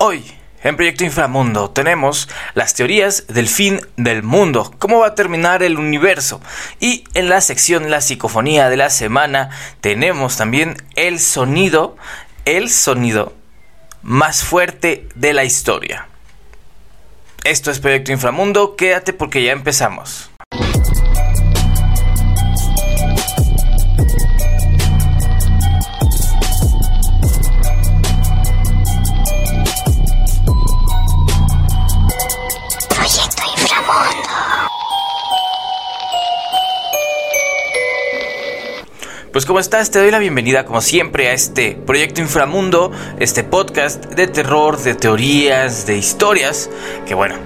Hoy, en Proyecto Inframundo, tenemos las teorías del fin del mundo, cómo va a terminar el universo. Y en la sección La psicofonía de la semana, tenemos también el sonido, el sonido más fuerte de la historia. Esto es Proyecto Inframundo, quédate porque ya empezamos. Pues como estás, te doy la bienvenida como siempre a este Proyecto Inframundo, este podcast de terror, de teorías, de historias, que bueno,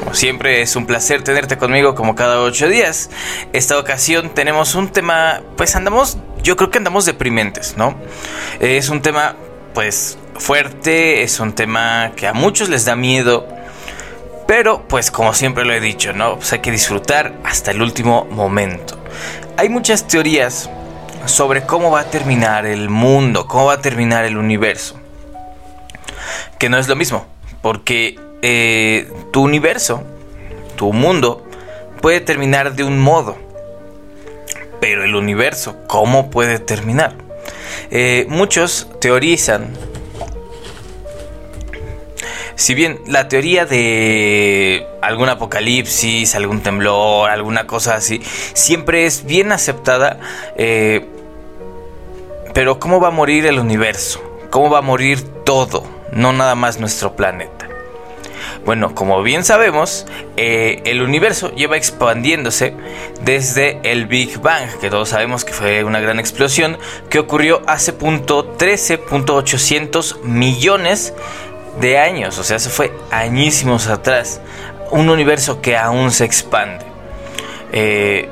como siempre es un placer tenerte conmigo como cada ocho días. Esta ocasión tenemos un tema, pues andamos, yo creo que andamos deprimentes, ¿no? Es un tema pues fuerte, es un tema que a muchos les da miedo. Pero, pues como siempre lo he dicho, ¿no? Pues hay que disfrutar hasta el último momento. Hay muchas teorías sobre cómo va a terminar el mundo, cómo va a terminar el universo. Que no es lo mismo, porque eh, tu universo, tu mundo, puede terminar de un modo. Pero el universo, ¿cómo puede terminar? Eh, muchos teorizan, si bien la teoría de algún apocalipsis, algún temblor, alguna cosa así, siempre es bien aceptada, eh, pero ¿cómo va a morir el universo? ¿Cómo va a morir todo? No nada más nuestro planeta. Bueno, como bien sabemos, eh, el universo lleva expandiéndose desde el Big Bang, que todos sabemos que fue una gran explosión que ocurrió hace punto 13.800 millones de años, o sea, se fue añísimos atrás. Un universo que aún se expande. Eh,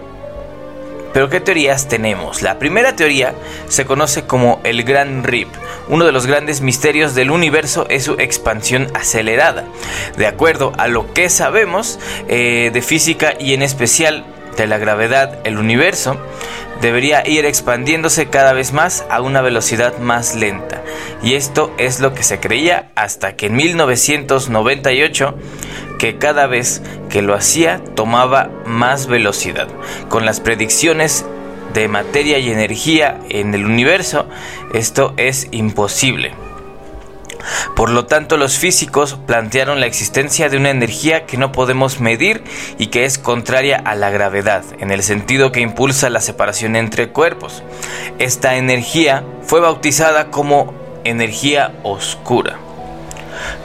pero ¿qué teorías tenemos? La primera teoría se conoce como el Gran Rip. Uno de los grandes misterios del universo es su expansión acelerada. De acuerdo a lo que sabemos eh, de física y en especial de la gravedad, el universo debería ir expandiéndose cada vez más a una velocidad más lenta. Y esto es lo que se creía hasta que en 1998 que cada vez que lo hacía tomaba más velocidad. Con las predicciones de materia y energía en el universo, esto es imposible. Por lo tanto, los físicos plantearon la existencia de una energía que no podemos medir y que es contraria a la gravedad, en el sentido que impulsa la separación entre cuerpos. Esta energía fue bautizada como energía oscura.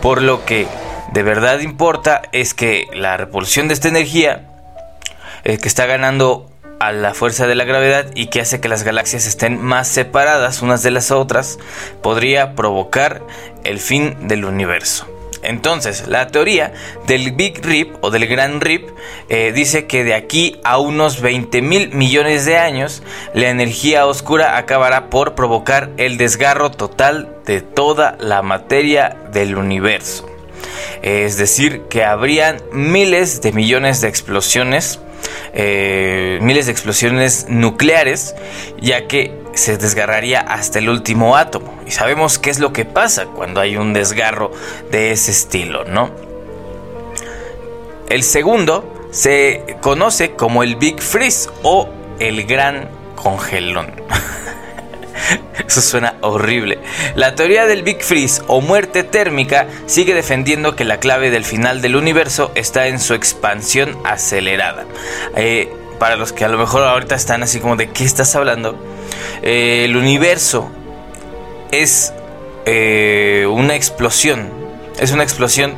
Por lo que de verdad importa es que la repulsión de esta energía, eh, que está ganando a la fuerza de la gravedad y que hace que las galaxias estén más separadas unas de las otras, podría provocar el fin del universo. Entonces, la teoría del Big Rip o del Gran Rip eh, dice que de aquí a unos 20 mil millones de años, la energía oscura acabará por provocar el desgarro total de toda la materia del universo. Es decir, que habrían miles de millones de explosiones, eh, miles de explosiones nucleares, ya que se desgarraría hasta el último átomo. Y sabemos qué es lo que pasa cuando hay un desgarro de ese estilo, ¿no? El segundo se conoce como el Big Freeze o el Gran Congelón. Eso suena horrible. La teoría del Big Freeze o muerte térmica sigue defendiendo que la clave del final del universo está en su expansión acelerada. Eh, para los que a lo mejor ahorita están así como de qué estás hablando, eh, el universo es eh, una explosión. Es una explosión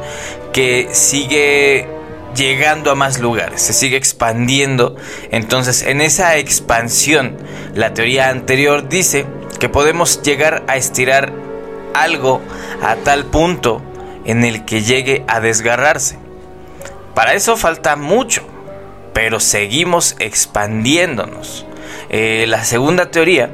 que sigue llegando a más lugares, se sigue expandiendo. Entonces, en esa expansión, la teoría anterior dice que podemos llegar a estirar algo a tal punto en el que llegue a desgarrarse. Para eso falta mucho, pero seguimos expandiéndonos. Eh, la segunda teoría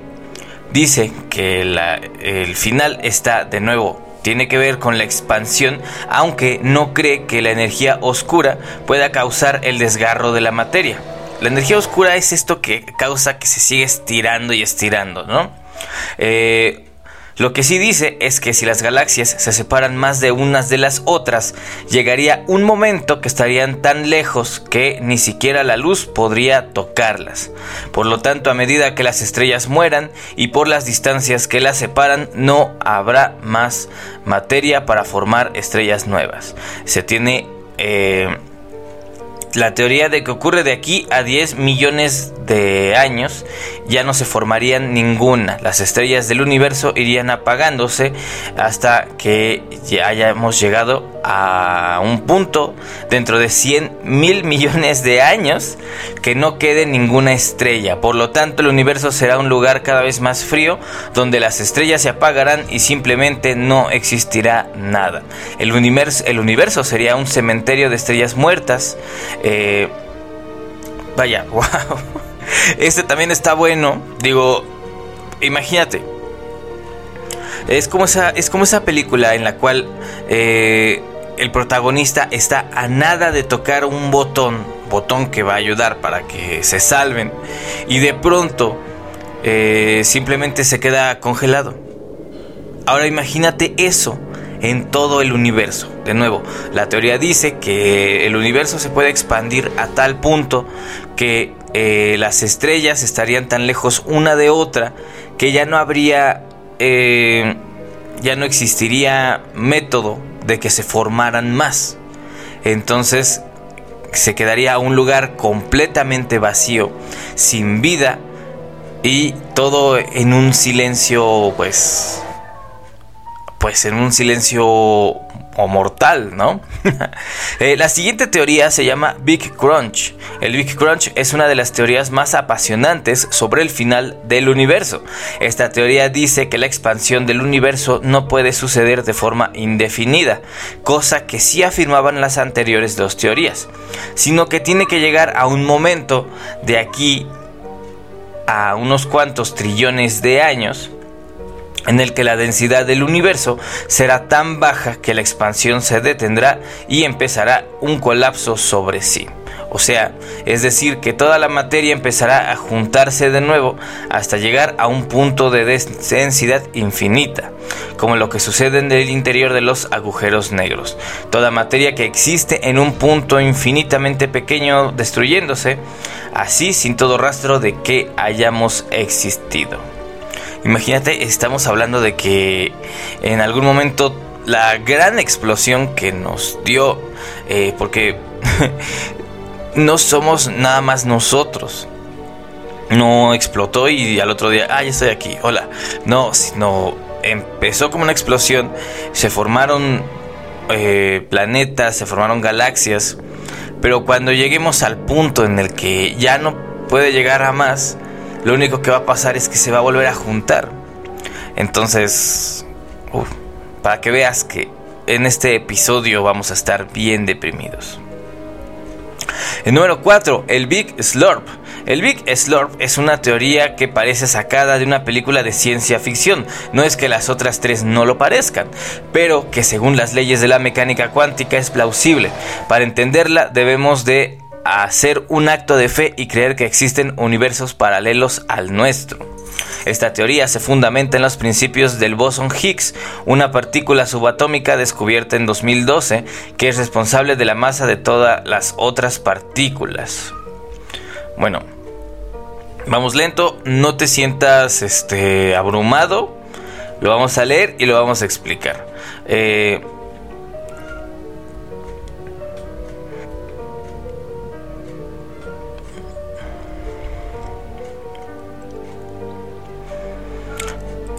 dice que el final está de nuevo tiene que ver con la expansión, aunque no cree que la energía oscura pueda causar el desgarro de la materia. La energía oscura es esto que causa que se siga estirando y estirando, ¿no? Eh, Lo que sí dice es que si las galaxias se separan más de unas de las otras, llegaría un momento que estarían tan lejos que ni siquiera la luz podría tocarlas. Por lo tanto, a medida que las estrellas mueran y por las distancias que las separan, no habrá más materia para formar estrellas nuevas. Se tiene eh, la teoría de que ocurre de aquí a 10 millones de años ya no se formarían ninguna. Las estrellas del universo irían apagándose hasta que ya hayamos llegado a un punto dentro de 100 mil millones de años que no quede ninguna estrella. Por lo tanto, el universo será un lugar cada vez más frío donde las estrellas se apagarán y simplemente no existirá nada. El universo, sería un cementerio de estrellas muertas. Eh, vaya, wow. Este también está bueno. Digo, imagínate. Es como esa, es como esa película en la cual eh, el protagonista está a nada de tocar un botón, botón que va a ayudar para que se salven, y de pronto eh, simplemente se queda congelado. Ahora imagínate eso en todo el universo. De nuevo, la teoría dice que el universo se puede expandir a tal punto que eh, las estrellas estarían tan lejos una de otra que ya no habría, eh, ya no existiría método de que se formaran más. Entonces se quedaría un lugar completamente vacío, sin vida y todo en un silencio pues pues en un silencio o mortal, ¿no? Eh, la siguiente teoría se llama Big Crunch. El Big Crunch es una de las teorías más apasionantes sobre el final del universo. Esta teoría dice que la expansión del universo no puede suceder de forma indefinida, cosa que sí afirmaban las anteriores dos teorías, sino que tiene que llegar a un momento de aquí a unos cuantos trillones de años en el que la densidad del universo será tan baja que la expansión se detendrá y empezará un colapso sobre sí. O sea, es decir, que toda la materia empezará a juntarse de nuevo hasta llegar a un punto de densidad infinita, como lo que sucede en el interior de los agujeros negros. Toda materia que existe en un punto infinitamente pequeño destruyéndose, así sin todo rastro de que hayamos existido. Imagínate, estamos hablando de que en algún momento la gran explosión que nos dio, eh, porque no somos nada más nosotros. No explotó y al otro día, ah, ya estoy aquí, hola. No, sino empezó como una explosión, se formaron eh, planetas, se formaron galaxias, pero cuando lleguemos al punto en el que ya no puede llegar a más, lo único que va a pasar es que se va a volver a juntar. Entonces, para que veas que en este episodio vamos a estar bien deprimidos. El número 4, el Big Slurp. El Big Slurp es una teoría que parece sacada de una película de ciencia ficción. No es que las otras tres no lo parezcan, pero que según las leyes de la mecánica cuántica es plausible. Para entenderla debemos de hacer un acto de fe y creer que existen universos paralelos al nuestro. Esta teoría se fundamenta en los principios del bosón Higgs, una partícula subatómica descubierta en 2012 que es responsable de la masa de todas las otras partículas. Bueno, vamos lento, no te sientas este, abrumado, lo vamos a leer y lo vamos a explicar. Eh,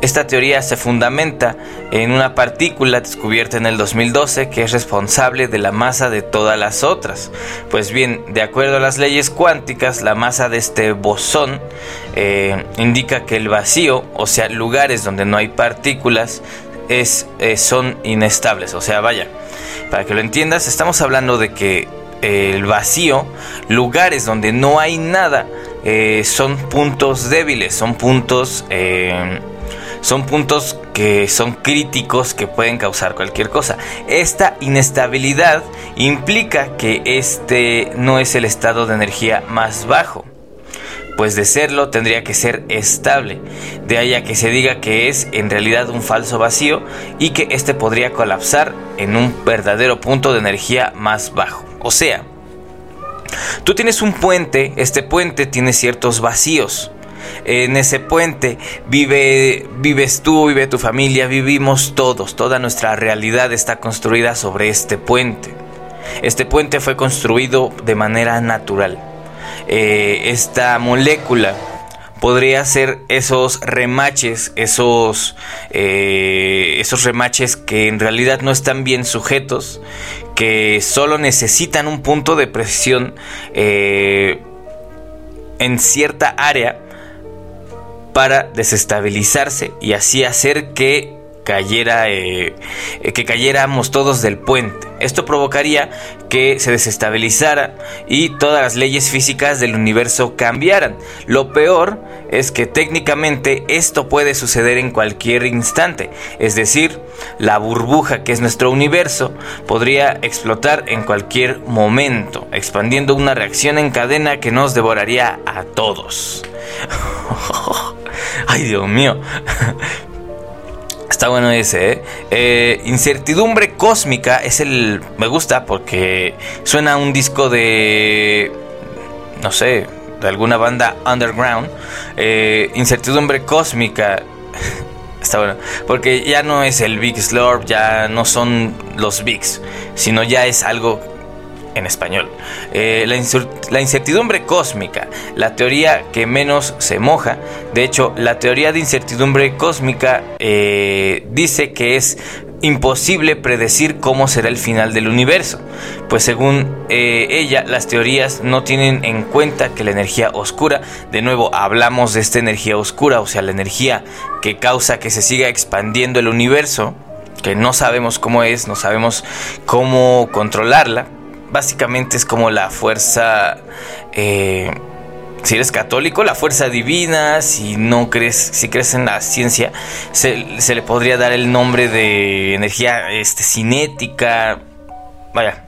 Esta teoría se fundamenta en una partícula descubierta en el 2012 que es responsable de la masa de todas las otras. Pues bien, de acuerdo a las leyes cuánticas, la masa de este bosón eh, indica que el vacío, o sea, lugares donde no hay partículas, es, eh, son inestables. O sea, vaya, para que lo entiendas, estamos hablando de que eh, el vacío, lugares donde no hay nada, son puntos débiles, son puntos son puntos que son críticos que pueden causar cualquier cosa. Esta inestabilidad implica que este no es el estado de energía más bajo. pues de serlo tendría que ser estable, de ahí a que se diga que es en realidad un falso vacío y que éste podría colapsar en un verdadero punto de energía más bajo. O sea, tú tienes un puente, este puente tiene ciertos vacíos, en ese puente vive, vives tú, vive tu familia, vivimos todos, toda nuestra realidad está construida sobre este puente. Este puente fue construido de manera natural. Eh, esta molécula podría ser esos remaches, esos, eh, esos remaches que en realidad no están bien sujetos, que solo necesitan un punto de presión eh, en cierta área para desestabilizarse y así hacer que cayera eh, que cayéramos todos del puente. Esto provocaría que se desestabilizara y todas las leyes físicas del universo cambiaran. Lo peor es que técnicamente esto puede suceder en cualquier instante, es decir, la burbuja que es nuestro universo podría explotar en cualquier momento, expandiendo una reacción en cadena que nos devoraría a todos. Ay, Dios mío. Está bueno ese, ¿eh? ¿eh? Incertidumbre Cósmica es el... Me gusta porque suena un disco de... No sé, de alguna banda underground. Eh, incertidumbre Cósmica. Está bueno. Porque ya no es el Big Slurp, ya no son los Bigs, sino ya es algo en español. Eh, la, incertidumbre cósmica, la teoría que menos se moja. De hecho, la teoría de incertidumbre cósmica eh, dice que es imposible predecir cómo será el final del universo, pues según eh, ella las teorías no tienen en cuenta que la energía oscura, de nuevo hablamos de esta energía oscura, o sea, la energía que causa que se siga expandiendo el universo, que no sabemos cómo es, no sabemos cómo controlarla, básicamente es como la fuerza, eh, si eres católico, la fuerza divina, si no crees, si crees en la ciencia, se, le podría dar el nombre de energía este, cinética. Vaya,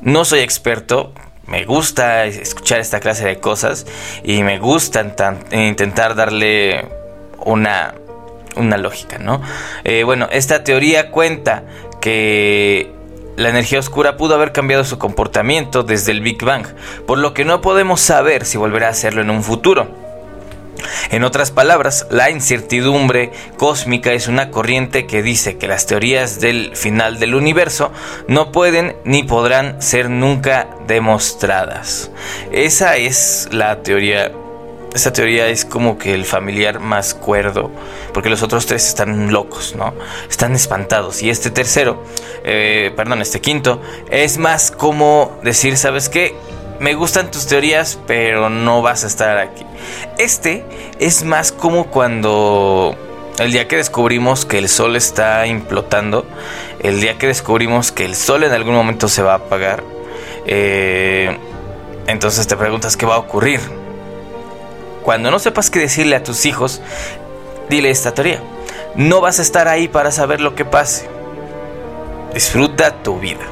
no soy experto, me gusta escuchar esta clase de cosas y me gusta intentar darle una, una lógica, ¿no? Eh, bueno, esta teoría cuenta que la energía oscura pudo haber cambiado su comportamiento desde el Big Bang, por lo que no podemos saber si volverá a hacerlo en un futuro. En otras palabras, la incertidumbre cósmica es una corriente que dice que las teorías del final del universo no pueden ni podrán ser nunca demostradas. Esa es la teoría esta teoría es como que el familiar más cuerdo, porque los otros tres están locos, ¿no? Están espantados. Y este tercero, eh, perdón, este quinto, es más como decir, ¿sabes qué? Me gustan tus teorías, pero no vas a estar aquí. Este es más como cuando el día que descubrimos que el sol está implotando, el día que descubrimos que el sol en algún momento se va a apagar, eh, entonces te preguntas qué va a ocurrir cuando no sepas qué decirle a tus hijos, dile esta teoría. No vas a estar ahí para saber lo que pase. Disfruta tu vida.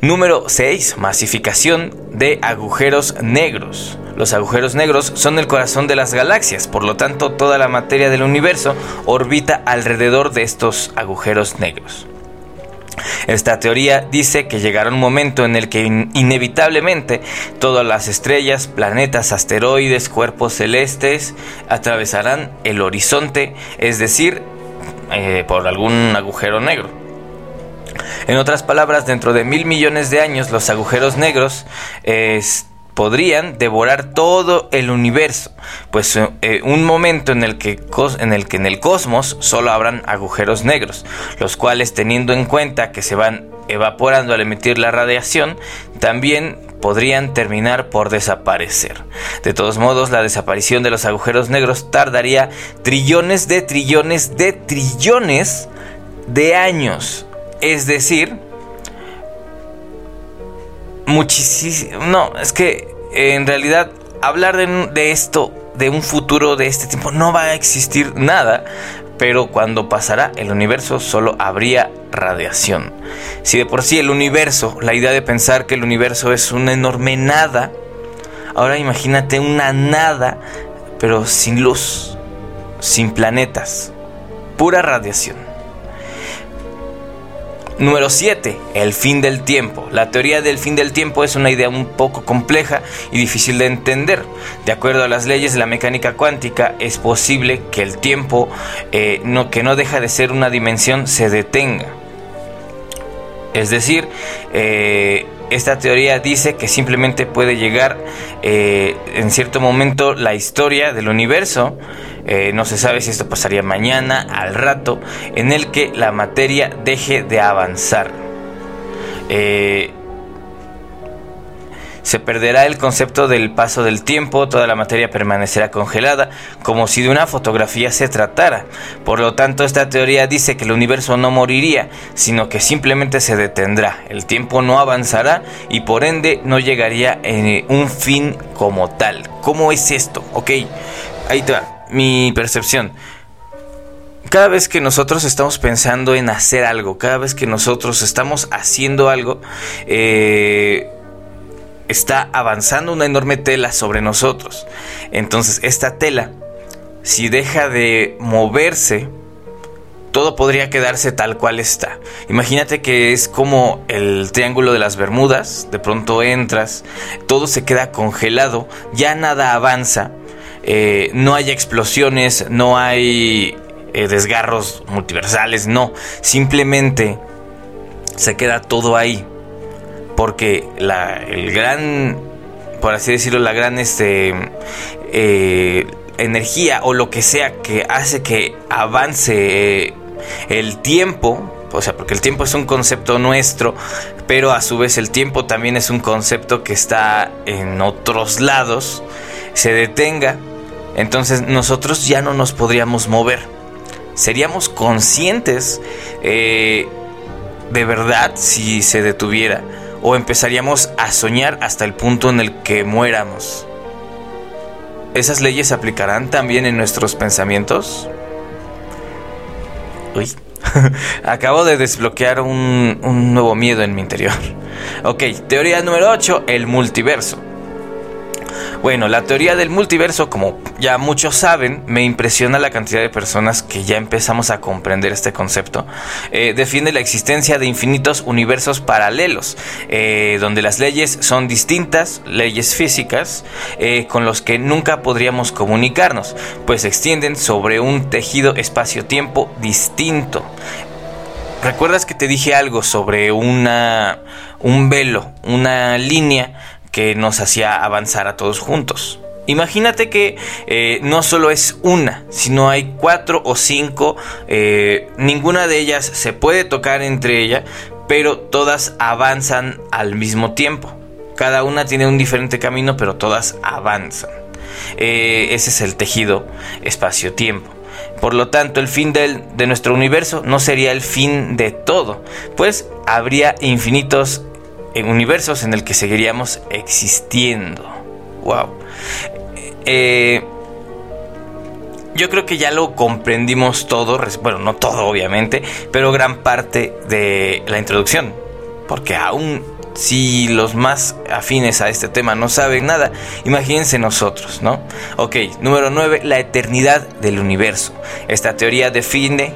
Número 6. Masificación de agujeros negros. Los agujeros negros son el corazón de las galaxias, por lo tanto toda la materia del universo orbita alrededor de estos agujeros negros. Esta teoría dice que llegará un momento en el que inevitablemente todas las estrellas, planetas, asteroides, cuerpos celestes atravesarán el horizonte, es decir, eh, por algún agujero negro. En otras palabras, dentro de mil millones de años los agujeros negros podrían devorar todo el universo, pues eh, un momento en el, que, en el que en el cosmos solo habrán agujeros negros, los cuales teniendo en cuenta que se van evaporando al emitir la radiación, también podrían terminar por desaparecer. De todos modos, la desaparición de los agujeros negros tardaría trillones de trillones de trillones de años. Es decir, muchísimo. No, es que en realidad hablar de, esto, de un futuro de este tiempo, no va a existir nada. Pero cuando pasará el universo solo habría radiación. Si de por sí el universo, la idea de pensar que el universo es una enorme nada, Ahora imagínate una nada, pero sin luz, sin planetas, pura radiación. Número 7. El fin del tiempo. La teoría del fin del tiempo es una idea un poco compleja y difícil de entender. De acuerdo a las leyes de la mecánica cuántica, es posible que el tiempo, eh, no, que no deja de ser una dimensión, se detenga. Es decir, eh, esta teoría dice que simplemente puede llegar eh, en cierto momento la historia del universo, eh, no se sabe si esto pasaría mañana, al rato, en el que la materia deje de avanzar. Eh, se perderá el concepto del paso del tiempo, toda la materia permanecerá congelada, como si de una fotografía se tratara. Por lo tanto, esta teoría dice que el universo no moriría, sino que simplemente se detendrá. El tiempo no avanzará y por ende no llegaría en un fin como tal. ¿Cómo es esto? Ok, ahí te va, mi percepción cada vez que nosotros estamos pensando en hacer algo, cada vez que nosotros estamos haciendo algo, eh, está avanzando una enorme tela sobre nosotros. Entonces esta tela, si deja de moverse, todo podría quedarse tal cual está. Imagínate que es como el triángulo de las Bermudas, de pronto entras, todo se queda congelado, ya nada avanza, eh, no hay explosiones, no hay eh, desgarros multiversales, no, simplemente se queda todo ahí. Porque la, el gran, por así decirlo, la gran este, eh, energía o lo que sea que hace que avance el tiempo, o sea, porque el tiempo es un concepto nuestro, pero a su vez el tiempo también es un concepto que está en otros lados, se detenga, entonces nosotros ya no nos podríamos mover. Seríamos conscientes eh, de verdad si se detuviera o empezaríamos a soñar hasta el punto en el que muéramos. ¿Esas leyes se aplicarán también en nuestros pensamientos? Uy, acabo de desbloquear un, un nuevo miedo en mi interior. Ok, teoría número 8, el multiverso. Bueno, la teoría del multiverso, como ya muchos saben, me impresiona la cantidad de personas que ya empezamos a comprender este concepto. Eh, defiende la existencia de infinitos universos paralelos, eh, donde las leyes son distintas, leyes físicas, eh, con los que nunca podríamos comunicarnos, pues se extienden sobre un tejido espacio-tiempo distinto. ¿Recuerdas que te dije algo sobre una, un velo, una línea que nos hacía avanzar a todos juntos. Imagínate que eh, no solo es una, sino hay cuatro o cinco, eh, ninguna de ellas se puede tocar entre ellas, pero todas avanzan al mismo tiempo. Cada una tiene un diferente camino, pero todas avanzan. Eh, ese es el tejido espacio-tiempo. Por lo tanto, el fin de nuestro universo no sería el fin de todo, pues habría infinitos en universos en el que seguiríamos existiendo. Wow. Eh, yo creo que ya lo comprendimos todo, bueno, no todo obviamente, pero gran parte de la introducción, porque aún si los más afines a este tema no saben nada, imagínense nosotros, ¿no? Ok, número 9, la eternidad del universo. Esta teoría defiende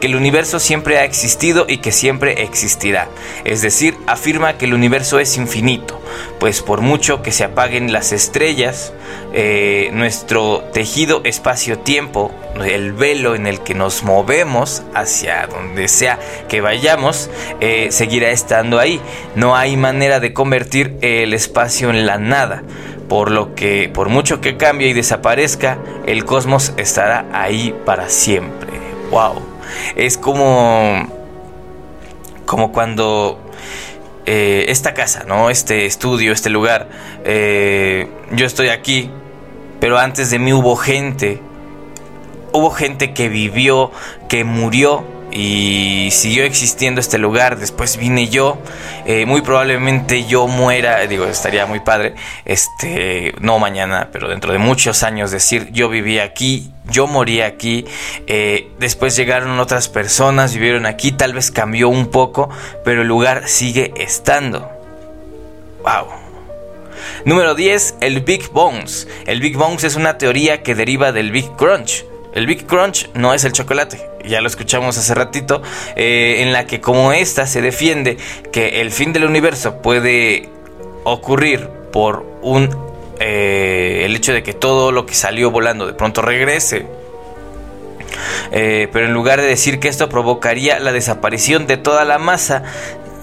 que el universo siempre ha existido y que siempre existirá. Es decir, afirma que el universo es infinito, pues por mucho que se apaguen las estrellas, eh, nuestro tejido espacio-tiempo, el velo en el que nos movemos hacia donde sea que vayamos, eh, seguirá estando ahí. No hay manera de convertir el espacio en la nada por lo que por mucho que cambie y desaparezca, el cosmos estará ahí para siempre wow. Es como, como cuando eh, esta casa, ¿no? Este estudio, este lugar, eh, yo estoy aquí, pero antes de mí hubo gente, hubo gente que vivió, que murió y siguió existiendo este lugar. Después vine yo, eh, muy probablemente yo muera, digo, estaría muy padre, este, no mañana, pero dentro de muchos años decir, yo viví aquí, yo morí aquí, eh, después llegaron otras personas, vivieron aquí, tal vez cambió un poco, pero el lugar sigue estando. Wow. Número 10, el Big Bones. El Big Bones es una teoría que deriva del Big Crunch. El Big Crunch no es el chocolate, ya lo escuchamos hace ratito, eh, en la que como esta se defiende que el fin del universo puede ocurrir por un eh, el hecho de que todo lo que salió volando de pronto regrese. Eh, pero en lugar de decir que esto provocaría la desaparición de toda la masa,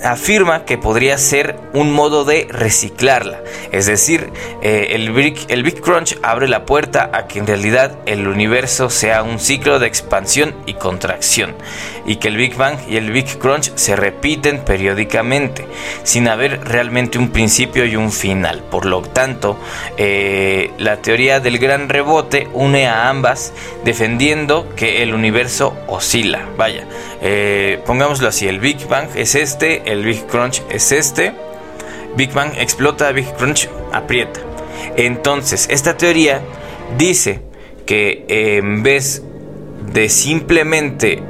afirma que podría ser un modo de reciclarla. Es decir, eh, el, el Big Crunch abre la puerta a que en realidad el universo sea un ciclo de expansión y contracción. Y que el Big Bang y el Big Crunch se repiten periódicamente, sin haber realmente un principio y un final. Por lo tanto, eh, la teoría del gran rebote une a ambas, defendiendo que el universo oscila. Vaya, eh, pongámoslo así, el Big Bang es este, el Big Crunch es este. Big Bang explota, Big Crunch aprieta. Entonces, esta teoría dice que en vez de simplemente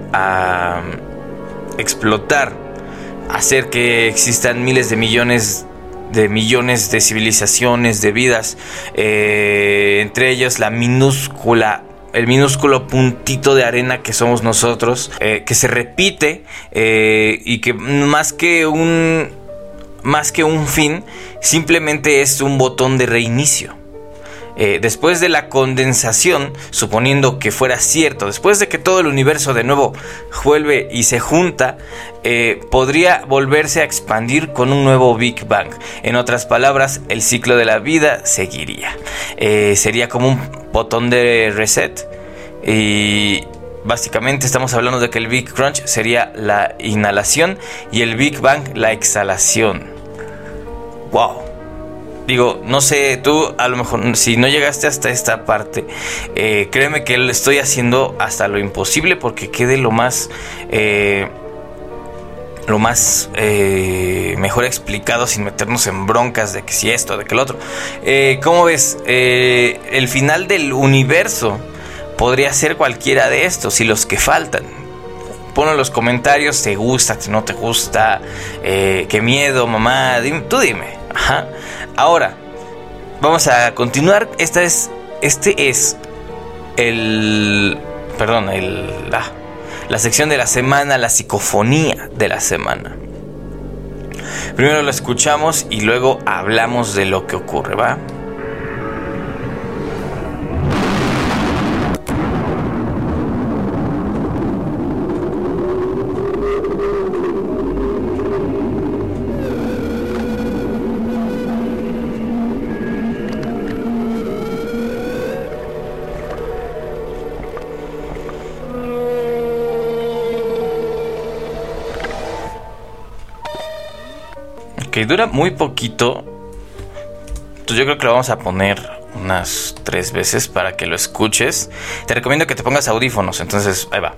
explotar, hacer que existan miles de millones de millones de civilizaciones, de vidas, eh, entre ellas la minúscula el minúsculo puntito de arena que somos nosotros, eh, que se repite eh, y que más que un más que un fin, simplemente es un botón de reinicio. Eh, después de la condensación, suponiendo que fuera cierto, después de que todo el universo de nuevo vuelve y se junta, podría volverse a expandir con un nuevo Big Bang. En otras palabras, el ciclo de la vida seguiría. sería como un botón de reset. Y básicamente estamos hablando de que el Big Crunch sería la inhalación y el Big Bang la exhalación. ¡Wow! Digo, no sé, tú a lo mejor si no llegaste hasta esta parte, eh, créeme que estoy haciendo hasta lo imposible porque quede lo más... Eh, lo más eh, mejor explicado sin meternos en broncas de que si esto, de que el otro. Eh, ¿Cómo ves? Eh, el final del universo podría ser cualquiera de estos y los que faltan. Pon en los comentarios, ¿te gusta, no te gusta? ¿Qué miedo, mamá? tú dime. Ahora, vamos a continuar. Esta es, este es el... Perdón, el... Ah, la sección de la semana, la psicofonía de la semana. Primero lo escuchamos y luego hablamos de lo que ocurre, ¿va? Que dura muy poquito. Entonces yo creo que lo vamos a poner unas tres veces para que lo escuches. Te recomiendo que te pongas audífonos, entonces ahí va.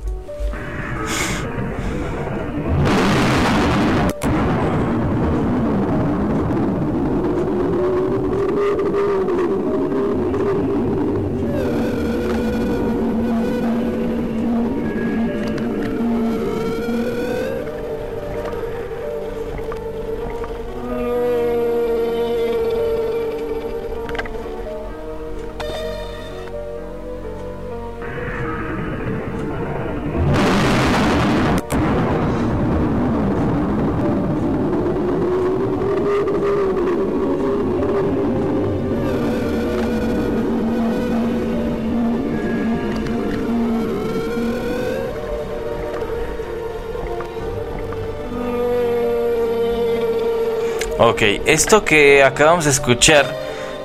Ok, esto que acabamos de escuchar,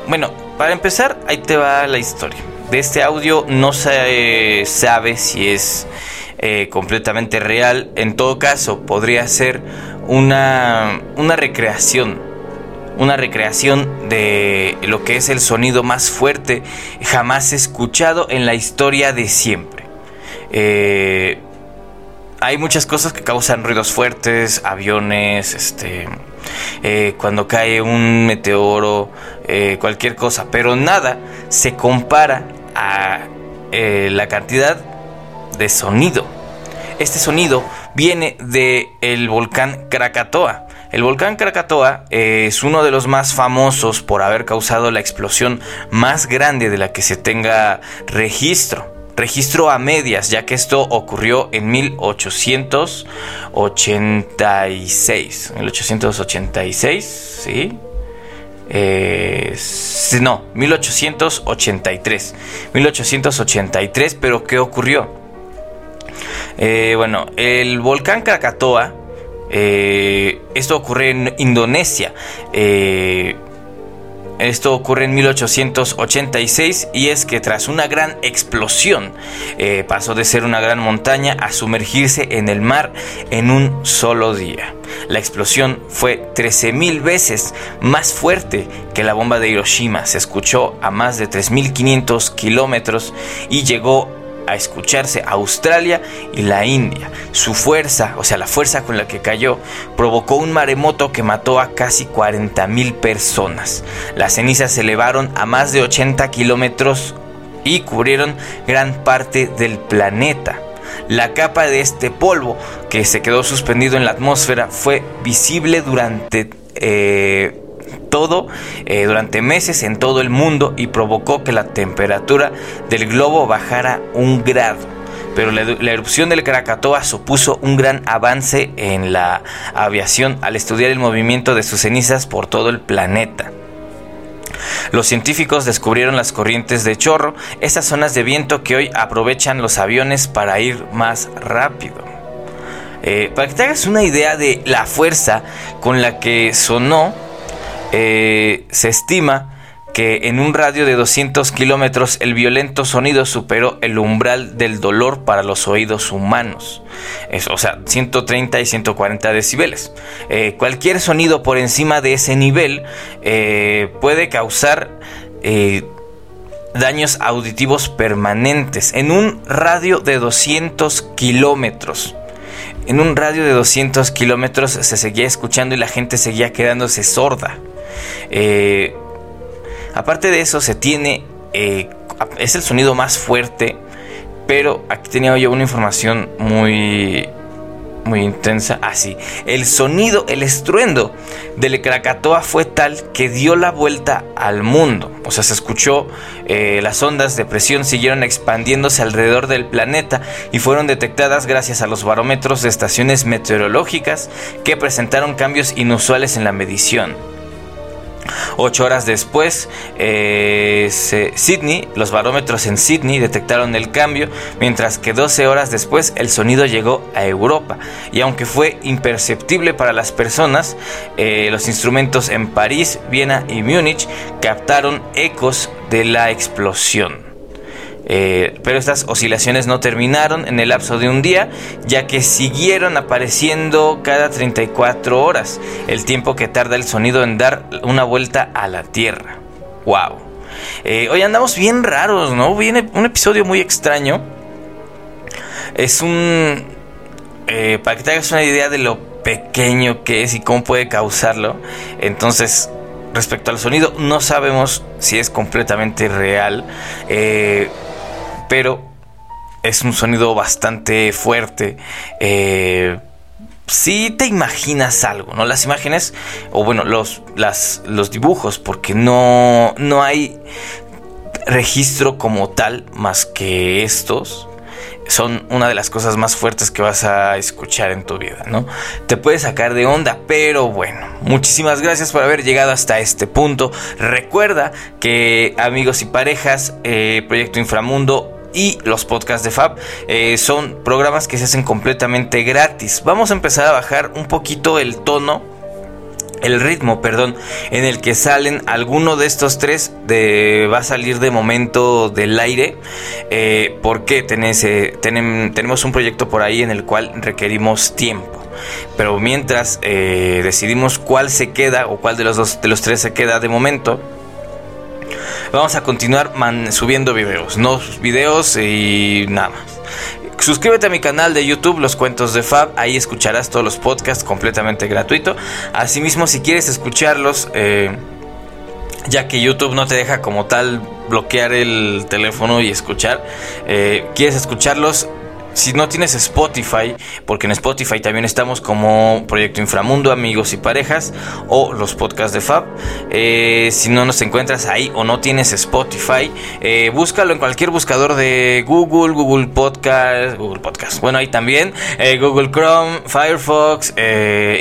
bueno, para empezar, ahí te va la historia. De este audio no se sabe si es eh, completamente real. En todo caso, podría ser una, una recreación. Una recreación de lo que es el sonido más fuerte jamás escuchado en la historia de siempre. Eh, hay muchas cosas que causan ruidos fuertes, aviones, este, eh, cuando cae un meteoro, eh, cualquier cosa, pero nada se compara a eh, la cantidad de sonido. este sonido viene del el volcán Krakatoa. El volcán Krakatoa es uno de los más famosos por haber causado la explosión más grande de la que se tenga registro. Registro a medias, ya que esto ocurrió en 1886. 1886, ¿sí? Eh, no, 1883. 1883, pero ¿qué ocurrió? Eh, bueno, el volcán Krakatoa, eh, esto ocurre en Indonesia. Esto ocurre en 1886 y es que tras una gran explosión pasó de ser una gran montaña a sumergirse en el mar en un solo día. La explosión fue 13.000 veces más fuerte que la bomba de Hiroshima. Se escuchó a más de 3.500 kilómetros y llegó a escucharse Australia y la India. Su fuerza, o sea, la fuerza con la que cayó, provocó un maremoto que mató a casi 40.000 personas. Las cenizas se elevaron a más de 80 kilómetros y cubrieron gran parte del planeta. La capa de este polvo que se quedó suspendido en la atmósfera fue visible durante eh, todo eh, durante meses en todo el mundo y provocó que la temperatura del globo bajara un grado. Pero la, erupción del Krakatoa supuso un gran avance en la aviación al estudiar el movimiento de sus cenizas por todo el planeta. Los científicos descubrieron las corrientes de chorro, esas zonas de viento que hoy aprovechan los aviones para ir más rápido. Eh, para que te hagas una idea de la fuerza con la que sonó eh, se estima que en un radio de 200 kilómetros el violento sonido superó el umbral del dolor para los oídos humanos. o sea, 130 y 140 decibeles. Eh, cualquier sonido por encima de ese nivel eh, puede causar daños auditivos permanentes en un radio de 200 kilómetros. En un radio de 200 kilómetros se seguía escuchando y la gente seguía quedándose sorda. Eh, aparte de eso, se tiene. Eh, es el sonido más fuerte. Pero aquí tenía yo una información muy. Muy intensa. Así. Ah, el sonido, el estruendo del Krakatoa fue tal que dio la vuelta al mundo. O sea, se escuchó. Eh, las ondas de presión siguieron expandiéndose alrededor del planeta y fueron detectadas gracias a los barómetros de estaciones meteorológicas que presentaron cambios inusuales en la medición. Ocho horas después, eh, Sydney, los barómetros en Sydney detectaron el cambio, mientras que 12 horas después el sonido llegó a Europa. Y aunque fue imperceptible para las personas, eh, los instrumentos en París, Viena y Múnich captaron ecos de la explosión. Eh, pero estas oscilaciones no terminaron en el lapso de un día, ya que siguieron apareciendo cada 34 horas, el tiempo que tarda el sonido en dar una vuelta a la Tierra. ¡Wow! Eh, hoy andamos bien raros, ¿no? Viene un episodio muy extraño. Es un... Eh, para que te hagas una idea de lo pequeño que es y cómo puede causarlo. Entonces, respecto al sonido, no sabemos si es completamente real. Eh, pero es un sonido bastante fuerte. Eh, si te imaginas algo, ¿no? Las imágenes, o bueno, los, los dibujos, porque no, no hay registro como tal más que estos son una de las cosas más fuertes que vas a escuchar en tu vida, ¿no? Te puede sacar de onda, pero bueno, muchísimas gracias por haber llegado hasta este punto. Recuerda que amigos y parejas, eh, Proyecto Inframundo y los podcasts de Fab eh, son programas que se hacen completamente gratis. Vamos a empezar a bajar un poquito el tono el ritmo, perdón, en el que salen alguno de estos tres va a salir de momento del aire eh, porque eh, tenemos un proyecto por ahí en el cual requerimos tiempo. Pero mientras decidimos cuál se queda o cuál de los dos de los tres se queda de momento, Vamos a continuar subiendo videos, no videos y nada más. Suscríbete a mi canal de YouTube, Los Cuentos de Fab. Ahí escucharás todos los podcasts completamente gratuito. Asimismo, si quieres escucharlos, eh, ya que YouTube no te deja como tal bloquear el teléfono y escuchar, eh, quieres escucharlos, si no tienes Spotify, porque en Spotify también estamos como Proyecto Inframundo, Amigos y Parejas, o los podcasts de Fab. Eh, si no nos encuentras ahí o no tienes Spotify, eh, búscalo en cualquier buscador de Google, Google Podcast, Google Podcast. Bueno, ahí también, eh, Google Chrome, Firefox,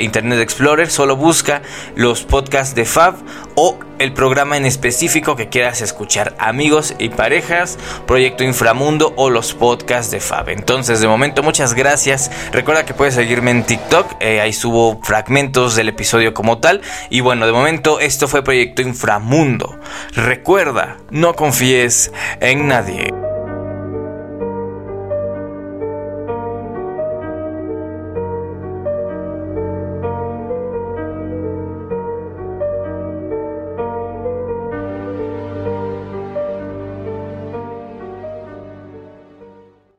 Internet Explorer. Solo busca los podcasts de Fab o el programa en específico que quieras escuchar, amigos y parejas, Proyecto Inframundo o los podcasts de Fab. Entonces, de momento, muchas gracias. Recuerda que puedes seguirme en TikTok, eh, ahí subo fragmentos del episodio como tal. Y bueno, de momento, esto fue Proyecto Inframundo. Recuerda, no confíes en nadie.